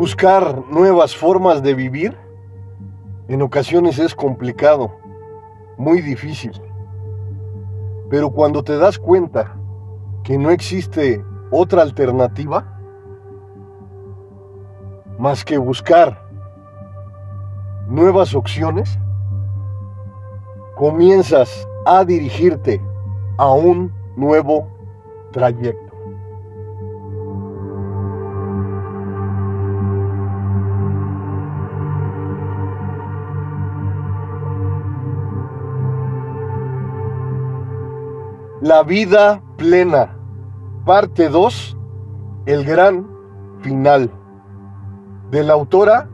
Buscar nuevas formas de vivir en ocasiones es complicado, muy difícil. Pero cuando te das cuenta que no existe otra alternativa más que buscar nuevas opciones, comienzas a dirigirte a un nuevo trayecto. La vida plena, parte 2, el gran final, de la autora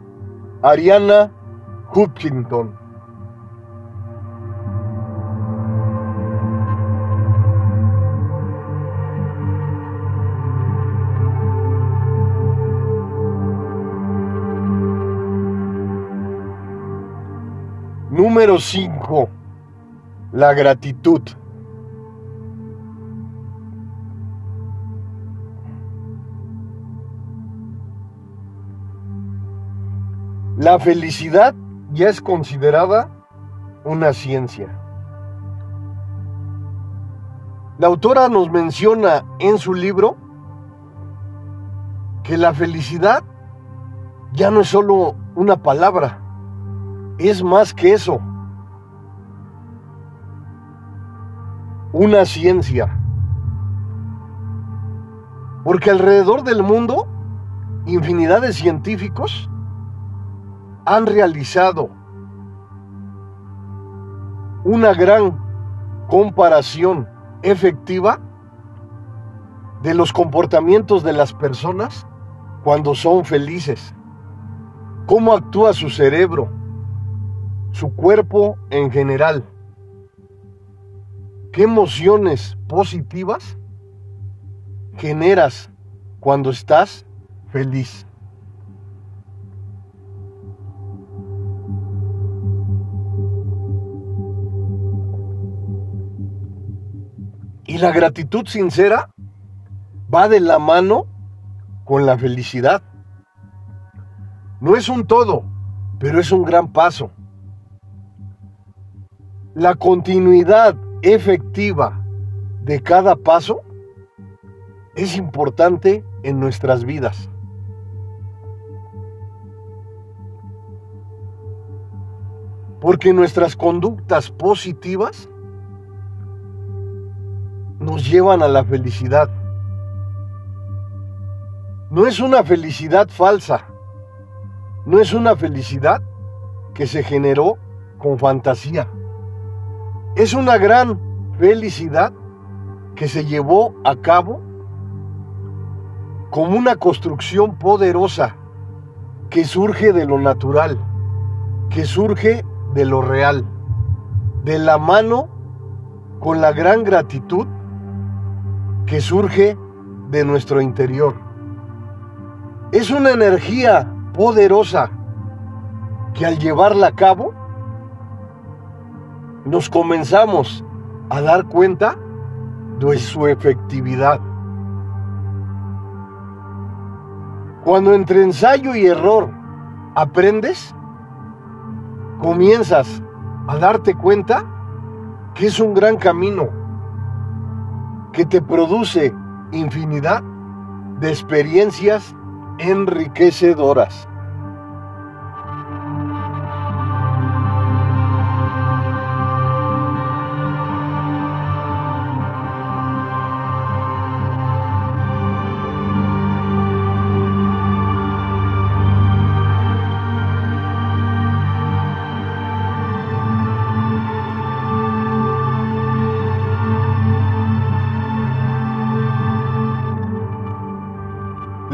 Ariana Hutchinson. Número 5. La gratitud. La felicidad ya es considerada una ciencia. La autora nos menciona en su libro que la felicidad ya no es solo una palabra, es más que eso. Una ciencia. Porque alrededor del mundo, infinidad de científicos han realizado una gran comparación efectiva de los comportamientos de las personas cuando son felices, cómo actúa su cerebro, su cuerpo en general, qué emociones positivas generas cuando estás feliz. Y la gratitud sincera va de la mano con la felicidad. No es un todo, pero es un gran paso. La continuidad efectiva de cada paso es importante en nuestras vidas. Porque nuestras conductas positivas llevan a la felicidad. No es una felicidad falsa, no es una felicidad que se generó con fantasía. Es una gran felicidad que se llevó a cabo como una construcción poderosa que surge de lo natural, que surge de lo real, de la mano con la gran gratitud que surge de nuestro interior. Es una energía poderosa que al llevarla a cabo nos comenzamos a dar cuenta de su efectividad. Cuando entre ensayo y error aprendes, comienzas a darte cuenta que es un gran camino que te produce infinidad de experiencias enriquecedoras.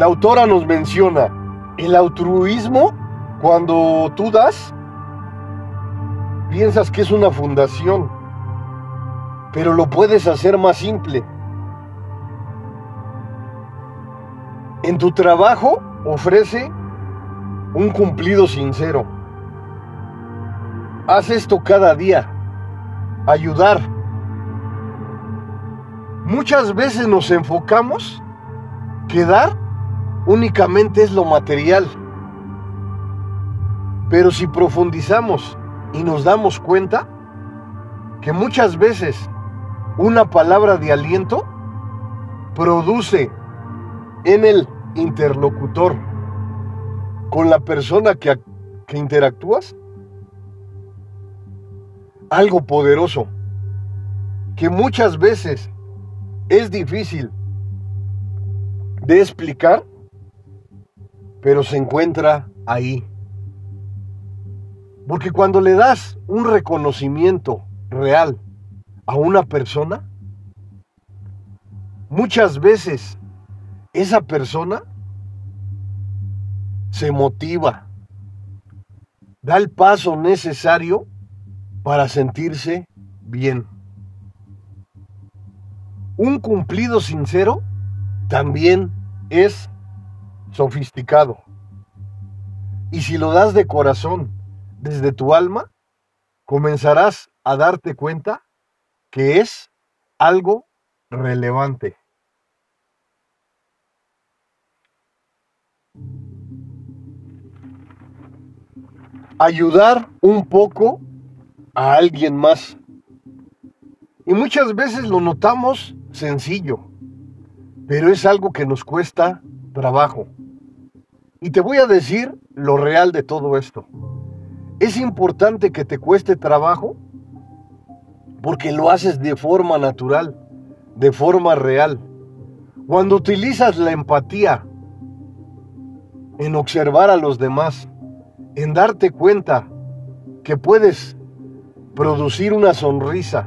La autora nos menciona el altruismo cuando tú das, piensas que es una fundación, pero lo puedes hacer más simple. En tu trabajo ofrece un cumplido sincero. Haz esto cada día. Ayudar. Muchas veces nos enfocamos que dar únicamente es lo material. Pero si profundizamos y nos damos cuenta que muchas veces una palabra de aliento produce en el interlocutor con la persona que, que interactúas algo poderoso que muchas veces es difícil de explicar, pero se encuentra ahí. Porque cuando le das un reconocimiento real a una persona, muchas veces esa persona se motiva, da el paso necesario para sentirse bien. Un cumplido sincero también es sofisticado. Y si lo das de corazón, desde tu alma, comenzarás a darte cuenta que es algo relevante. Ayudar un poco a alguien más. Y muchas veces lo notamos sencillo, pero es algo que nos cuesta trabajo. Y te voy a decir lo real de todo esto. Es importante que te cueste trabajo porque lo haces de forma natural, de forma real. Cuando utilizas la empatía en observar a los demás, en darte cuenta que puedes producir una sonrisa,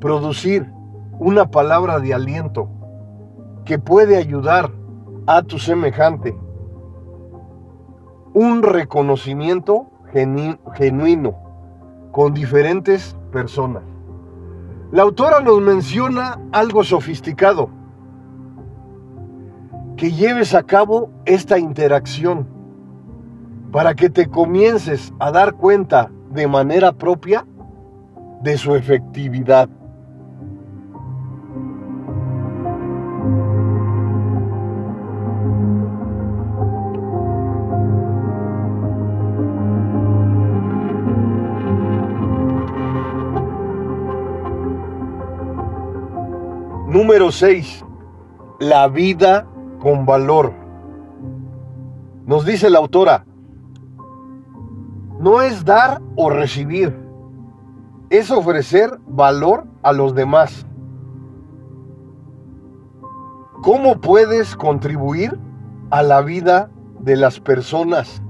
producir una palabra de aliento que puede ayudar a tu semejante, un reconocimiento genuino con diferentes personas. La autora nos menciona algo sofisticado, que lleves a cabo esta interacción para que te comiences a dar cuenta de manera propia de su efectividad. Número 6. La vida con valor. Nos dice la autora, no es dar o recibir, es ofrecer valor a los demás. ¿Cómo puedes contribuir a la vida de las personas?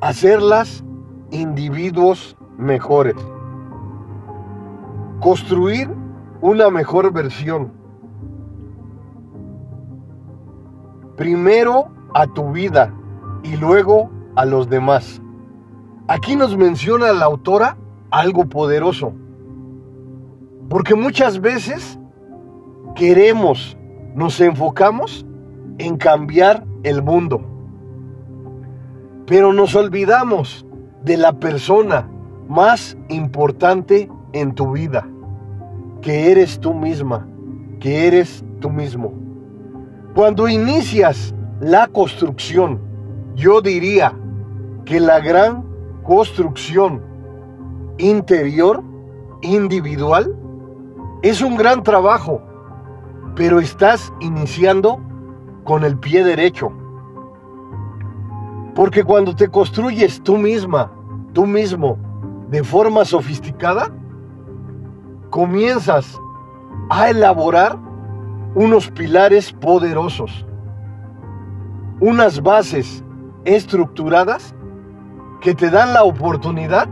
Hacerlas individuos mejores. Construir una mejor versión. Primero a tu vida y luego a los demás. Aquí nos menciona la autora algo poderoso. Porque muchas veces queremos, nos enfocamos en cambiar el mundo. Pero nos olvidamos de la persona más importante en tu vida, que eres tú misma, que eres tú mismo. Cuando inicias la construcción, yo diría que la gran construcción interior, individual, es un gran trabajo, pero estás iniciando con el pie derecho. Porque cuando te construyes tú misma, tú mismo, de forma sofisticada, comienzas a elaborar unos pilares poderosos, unas bases estructuradas que te dan la oportunidad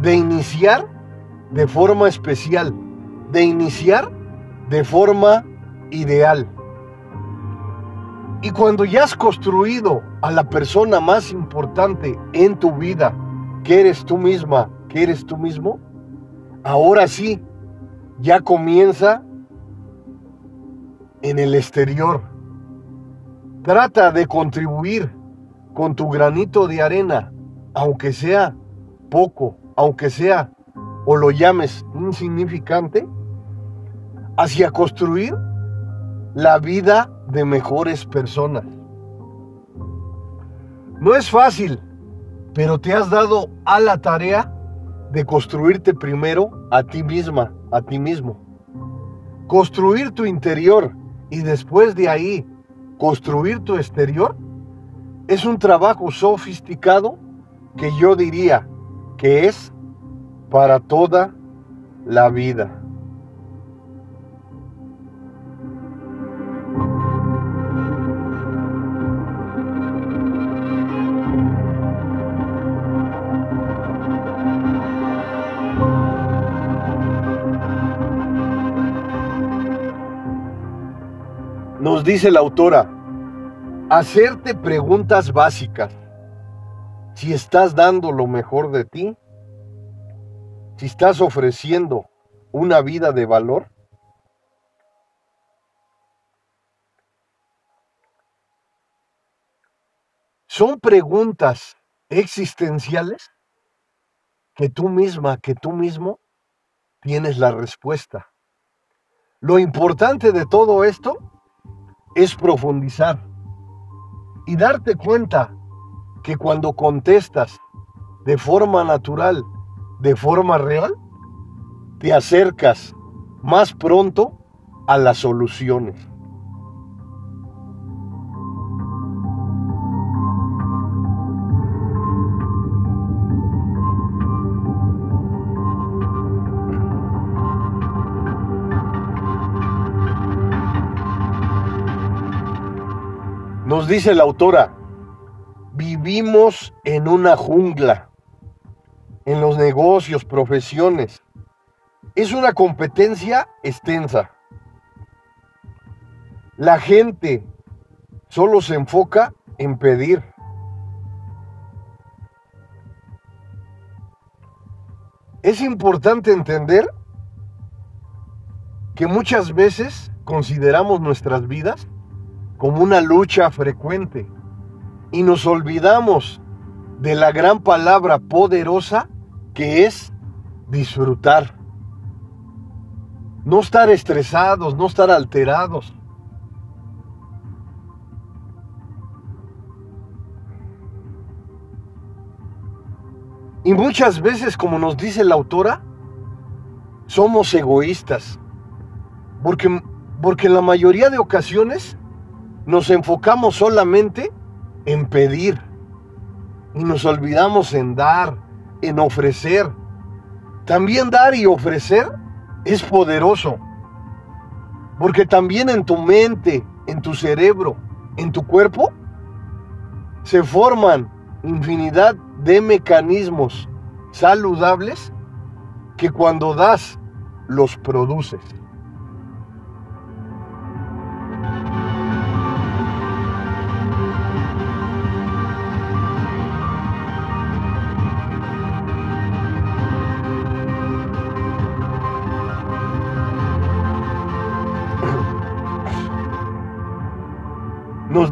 de iniciar de forma especial, de iniciar de forma ideal. Y cuando ya has construido a la persona más importante en tu vida, que eres tú misma, que eres tú mismo, ahora sí, ya comienza en el exterior. Trata de contribuir con tu granito de arena aunque sea poco, aunque sea o lo llames insignificante, hacia construir la vida de mejores personas. No es fácil, pero te has dado a la tarea de construirte primero a ti misma, a ti mismo. Construir tu interior y después de ahí construir tu exterior es un trabajo sofisticado que yo diría que es para toda la vida. Nos dice la autora, hacerte preguntas básicas. Si estás dando lo mejor de ti, si estás ofreciendo una vida de valor, son preguntas existenciales que tú misma, que tú mismo tienes la respuesta. Lo importante de todo esto es profundizar y darte cuenta que cuando contestas de forma natural, de forma real, te acercas más pronto a las soluciones. Dice la autora, vivimos en una jungla, en los negocios, profesiones. Es una competencia extensa. La gente solo se enfoca en pedir. Es importante entender que muchas veces consideramos nuestras vidas como una lucha frecuente y nos olvidamos de la gran palabra poderosa que es disfrutar. No estar estresados, no estar alterados. Y muchas veces, como nos dice la autora, somos egoístas. Porque, porque en la mayoría de ocasiones nos enfocamos solamente en pedir y nos olvidamos en dar, en ofrecer. También dar y ofrecer es poderoso, porque también en tu mente, en tu cerebro, en tu cuerpo, se forman infinidad de mecanismos saludables que cuando das los produces.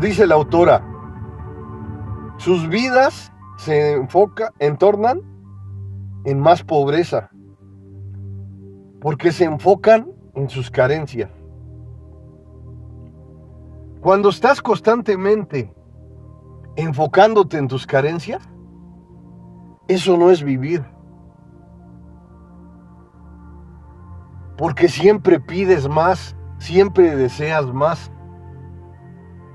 Dice la autora, sus vidas se enfoca, entornan en más pobreza, porque se enfocan en sus carencias. Cuando estás constantemente enfocándote en tus carencias, eso no es vivir. Porque siempre pides más, siempre deseas más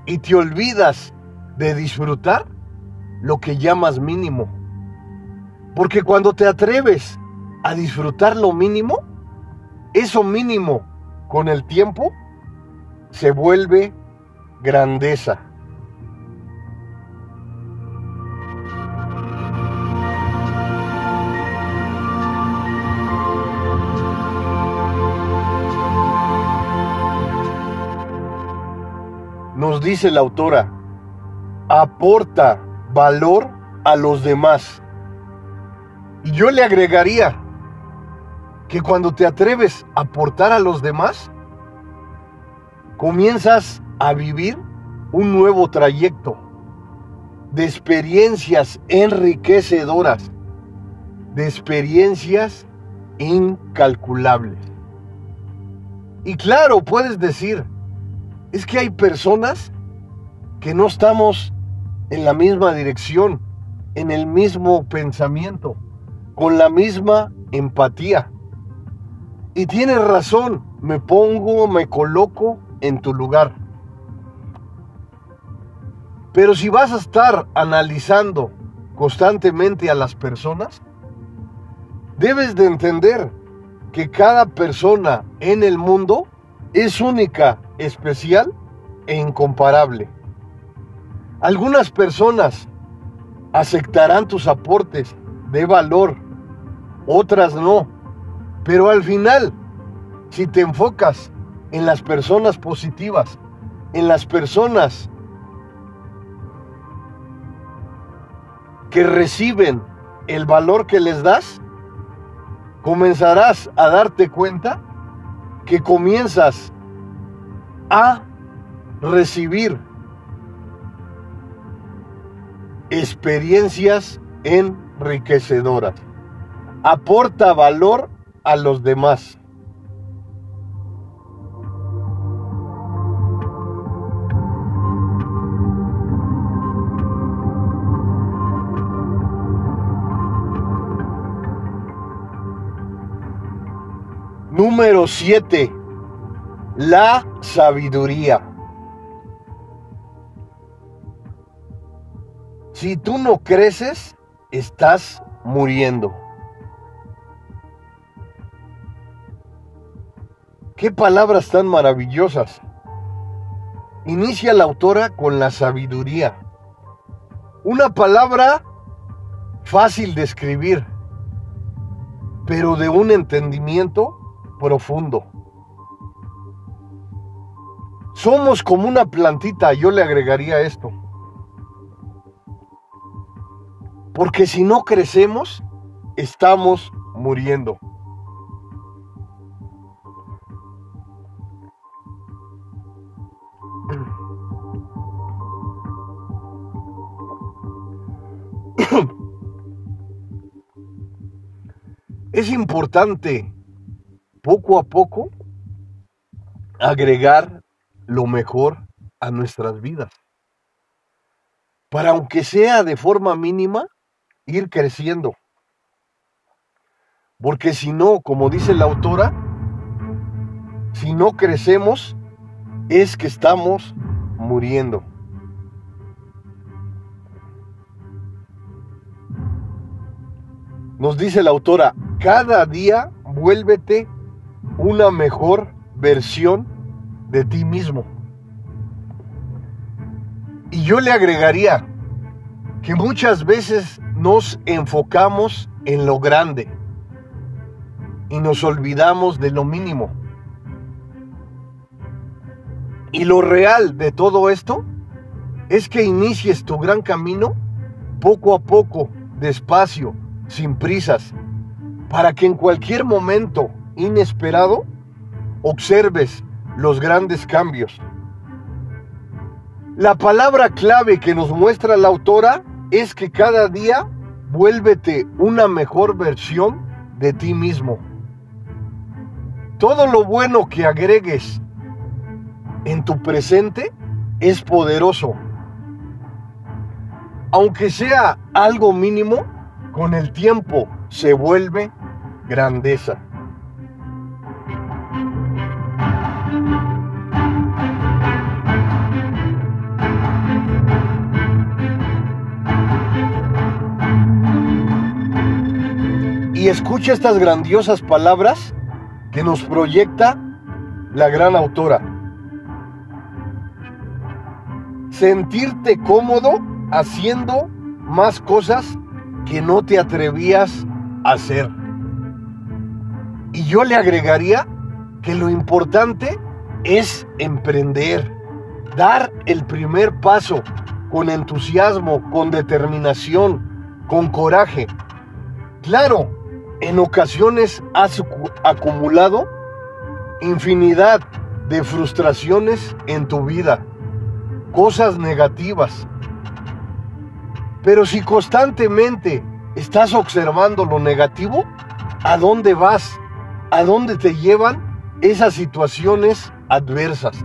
y te olvidas de disfrutar lo que llamas mínimo. Porque cuando te atreves a disfrutar lo mínimo, eso mínimo con el tiempo se vuelve grandeza. Dice la autora, aporta valor a los demás. Y yo le agregaría que cuando te atreves a aportar a los demás, comienzas a vivir un nuevo trayecto de experiencias enriquecedoras, de experiencias incalculables. Y claro, puedes decir, es que hay personas que no estamos en la misma dirección, en el mismo pensamiento, con la misma empatía. Y tienes razón, me pongo, me coloco en tu lugar. Pero si vas a estar analizando constantemente a las personas, debes de entender que cada persona en el mundo es única, especial e incomparable. Algunas personas aceptarán tus aportes de valor, otras no. Pero al final, si te enfocas en las personas positivas, en las personas que reciben el valor que les das, comenzarás a darte cuenta que comienzas a recibir experiencias enriquecedoras. Aporta valor a los demás. Número 7. La sabiduría. Si tú no creces, estás muriendo. Qué palabras tan maravillosas. Inicia la autora con la sabiduría. Una palabra fácil de escribir, pero de un entendimiento profundo. Somos como una plantita, yo le agregaría esto. Porque si no crecemos, estamos muriendo. Es importante poco a poco agregar lo mejor a nuestras vidas. Para aunque sea de forma mínima, ir creciendo. Porque si no, como dice la autora, si no crecemos, es que estamos muriendo. Nos dice la autora, cada día vuélvete una mejor versión de ti mismo. Y yo le agregaría que muchas veces nos enfocamos en lo grande y nos olvidamos de lo mínimo. Y lo real de todo esto es que inicies tu gran camino poco a poco, despacio, sin prisas, para que en cualquier momento inesperado observes los grandes cambios. La palabra clave que nos muestra la autora es que cada día vuélvete una mejor versión de ti mismo. Todo lo bueno que agregues en tu presente es poderoso. Aunque sea algo mínimo, con el tiempo se vuelve grandeza. Escucha estas grandiosas palabras que nos proyecta la gran autora. Sentirte cómodo haciendo más cosas que no te atrevías a hacer. Y yo le agregaría que lo importante es emprender, dar el primer paso con entusiasmo, con determinación, con coraje. Claro, en ocasiones has acumulado infinidad de frustraciones en tu vida, cosas negativas. Pero si constantemente estás observando lo negativo, ¿a dónde vas? ¿A dónde te llevan esas situaciones adversas?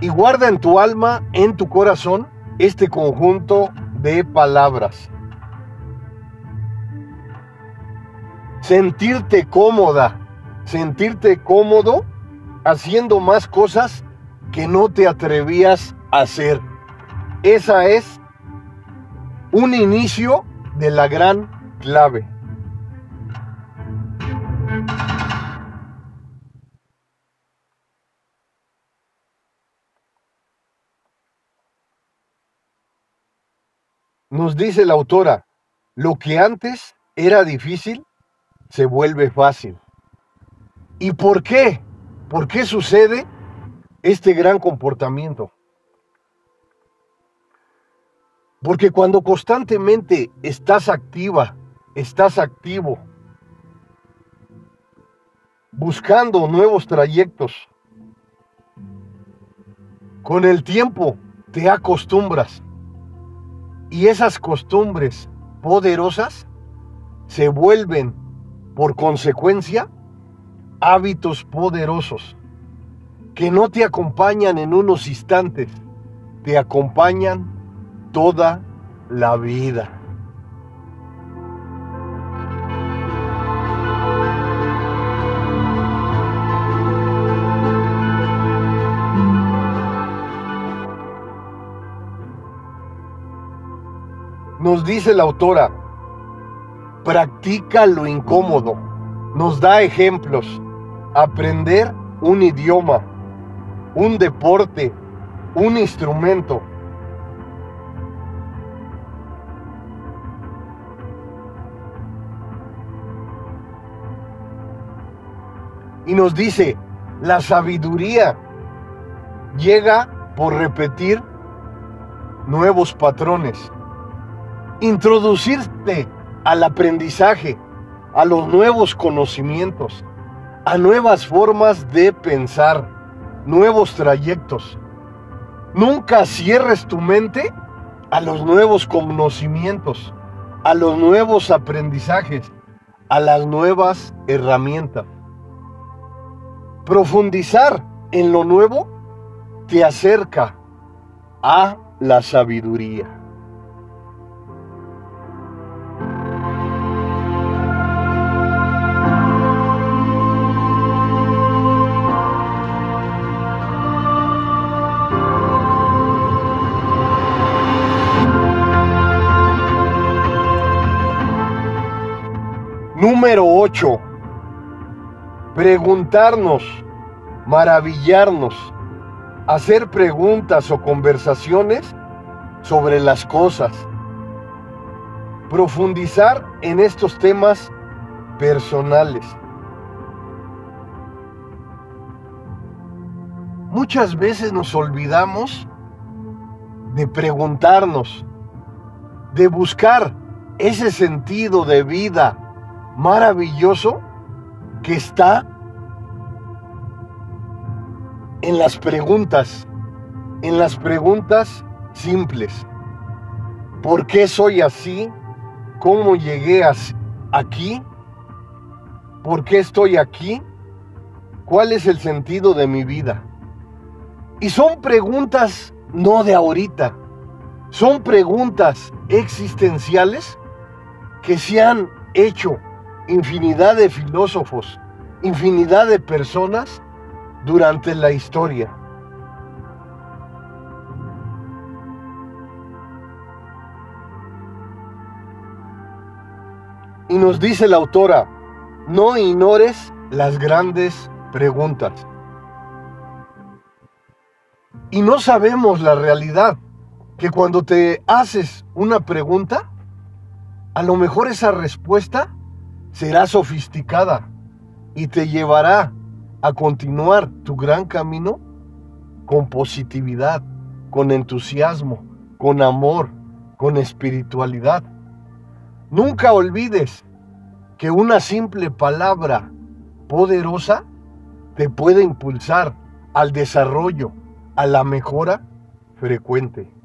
y guarda en tu alma, en tu corazón, este conjunto de palabras. Sentirte cómoda, sentirte cómodo haciendo más cosas que no te atrevías a hacer. Esa es un inicio de la gran clave. Nos dice la autora, lo que antes era difícil se vuelve fácil. ¿Y por qué? ¿Por qué sucede este gran comportamiento? Porque cuando constantemente estás activa, estás activo, buscando nuevos trayectos, con el tiempo te acostumbras y esas costumbres poderosas se vuelven, por consecuencia, hábitos poderosos que no te acompañan en unos instantes, te acompañan toda la vida. Nos dice la autora, practica lo incómodo. Nos da ejemplos. Aprender un idioma, un deporte, un instrumento. Y nos dice, la sabiduría llega por repetir nuevos patrones introducirte al aprendizaje, a los nuevos conocimientos, a nuevas formas de pensar, nuevos trayectos. Nunca cierres tu mente a los nuevos conocimientos, a los nuevos aprendizajes, a las nuevas herramientas. Profundizar en lo nuevo te acerca a la sabiduría. Número 8. Preguntarnos, maravillarnos, hacer preguntas o conversaciones sobre las cosas. Profundizar en estos temas personales. Muchas veces nos olvidamos de preguntarnos, de buscar ese sentido de vida maravilloso que está en las preguntas, en las preguntas simples. ¿Por qué soy así? ¿Cómo llegué aquí? ¿Por qué estoy aquí? ¿Cuál es el sentido de mi vida? Y son preguntas no de ahorita, son preguntas existenciales que se han hecho infinidad de filósofos, infinidad de personas durante la historia. Y nos dice la autora, no ignores las grandes preguntas. Y no sabemos la realidad, que cuando te haces una pregunta, a lo mejor esa respuesta será sofisticada y te llevará a continuar tu gran camino con positividad, con entusiasmo, con amor, con espiritualidad. Nunca olvides que una simple palabra poderosa te puede impulsar al desarrollo, a la mejora frecuente.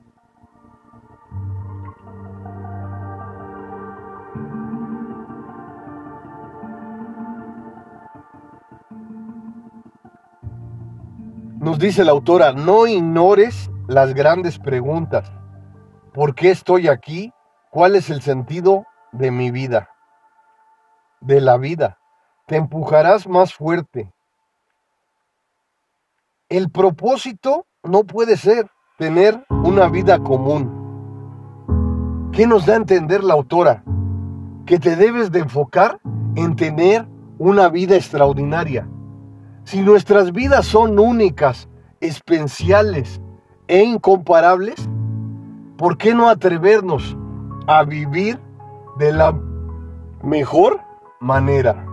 Nos dice la autora, no ignores las grandes preguntas. ¿Por qué estoy aquí? ¿Cuál es el sentido de mi vida? De la vida. Te empujarás más fuerte. El propósito no puede ser tener una vida común. ¿Qué nos da a entender la autora? Que te debes de enfocar en tener una vida extraordinaria. Si nuestras vidas son únicas, especiales e incomparables, ¿por qué no atrevernos a vivir de la mejor manera?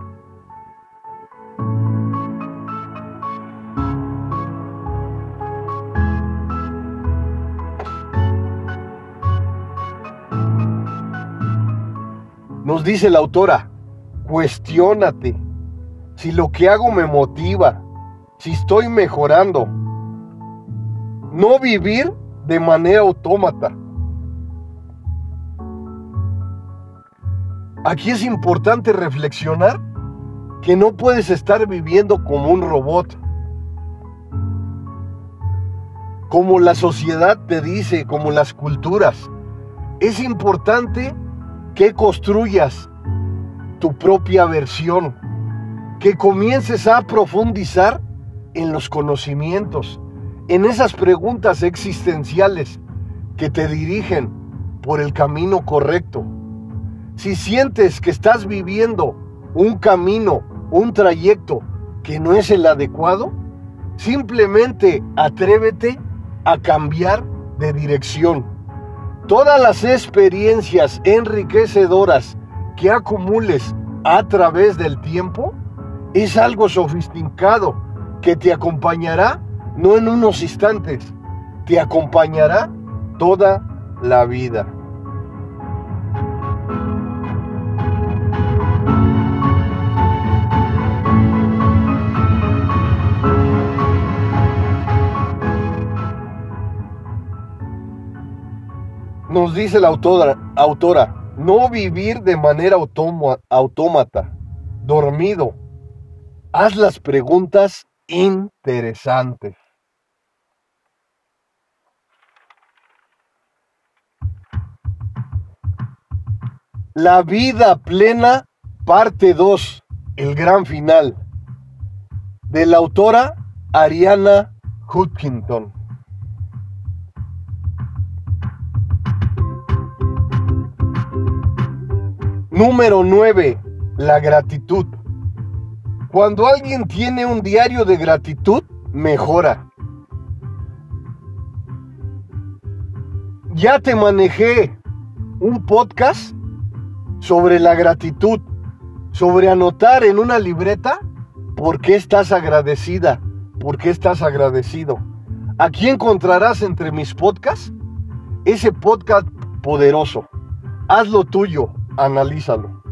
Nos dice la autora, cuestiónate si lo que hago me motiva, si estoy mejorando. No vivir de manera autómata. Aquí es importante reflexionar que no puedes estar viviendo como un robot. Como la sociedad te dice, como las culturas. Es importante que construyas tu propia versión, que comiences a profundizar en los conocimientos, en esas preguntas existenciales que te dirigen por el camino correcto. Si sientes que estás viviendo un camino, un trayecto que no es el adecuado, simplemente atrévete a cambiar de dirección. Todas las experiencias enriquecedoras que acumules a través del tiempo es algo sofisticado que te acompañará no en unos instantes, te acompañará toda la vida. Nos dice la autora, autora no vivir de manera autómata, dormido. Haz las preguntas interesantes. La vida plena, parte 2, el gran final, de la autora Ariana Hutchinson. Número 9. La gratitud. Cuando alguien tiene un diario de gratitud, mejora. Ya te manejé un podcast sobre la gratitud, sobre anotar en una libreta por qué estás agradecida, por qué estás agradecido. Aquí encontrarás entre mis podcasts ese podcast poderoso. Hazlo tuyo, analízalo.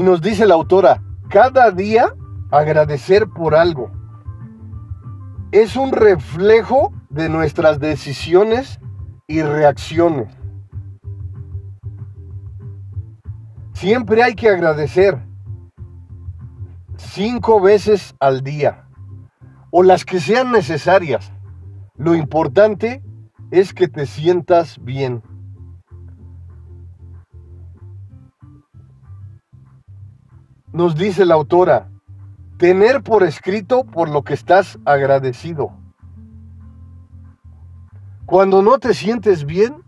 Y nos dice la autora, cada día agradecer por algo. Es un reflejo de nuestras decisiones y reacciones. Siempre hay que agradecer cinco veces al día o las que sean necesarias. Lo importante es que te sientas bien. Nos dice la autora, tener por escrito por lo que estás agradecido. Cuando no te sientes bien,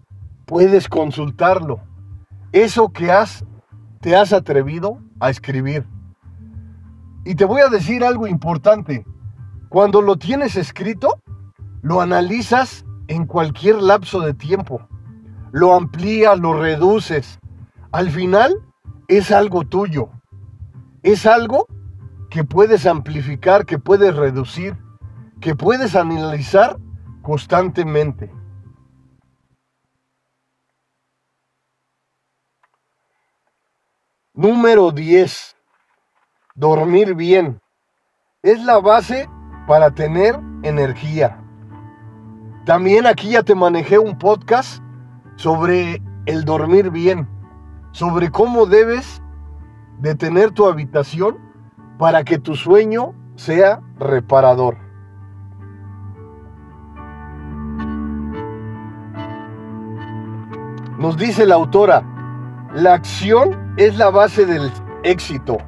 puedes consultarlo. Eso que has te has atrevido a escribir. Y te voy a decir algo importante. Cuando lo tienes escrito, lo analizas en cualquier lapso de tiempo. Lo amplías, lo reduces. Al final es algo tuyo. Es algo que puedes amplificar, que puedes reducir, que puedes analizar constantemente. Número 10. Dormir bien. Es la base para tener energía. También aquí ya te manejé un podcast sobre el dormir bien. sobre cómo debes de tener tu habitación para que tu sueño sea reparador. Nos dice la autora, la acción es la base del éxito.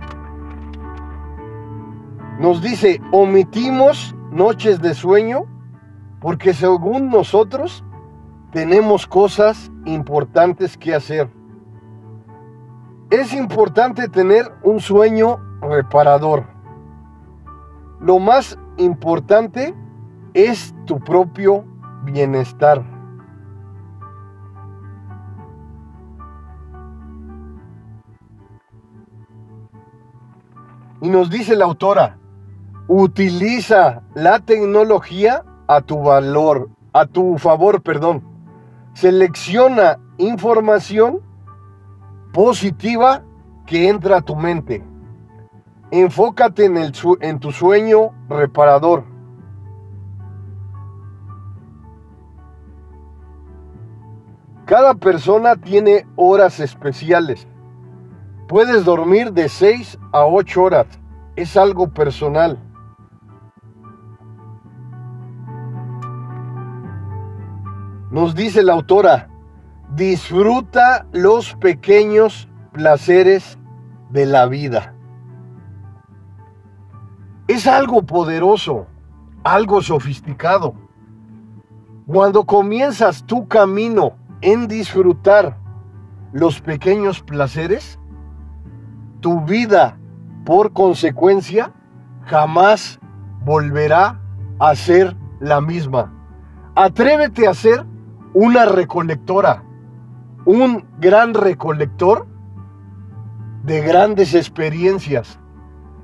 Nos dice, omitimos noches de sueño porque según nosotros tenemos cosas importantes que hacer. Es importante tener un sueño reparador. Lo más importante es tu propio bienestar. Y nos dice la autora, utiliza la tecnología a tu valor, a tu favor, perdón. Selecciona información positiva que entra a tu mente. Enfócate en, el, en tu sueño reparador. Cada persona tiene horas especiales. Puedes dormir de 6 a 8 horas. Es algo personal. Nos dice la autora, disfruta los pequeños placeres de la vida. Es algo poderoso, algo sofisticado. Cuando comienzas tu camino en disfrutar los pequeños placeres, tu vida, por consecuencia, jamás volverá a ser la misma. Atrévete a ser una recolectora, un gran recolector de grandes experiencias.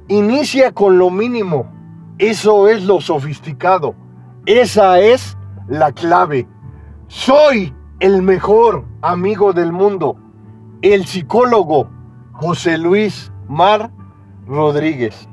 Inicia con lo mínimo. Eso es lo sofisticado. Esa es la clave. Soy el mejor amigo del mundo. El psicólogo José Luis Mar Rodríguez.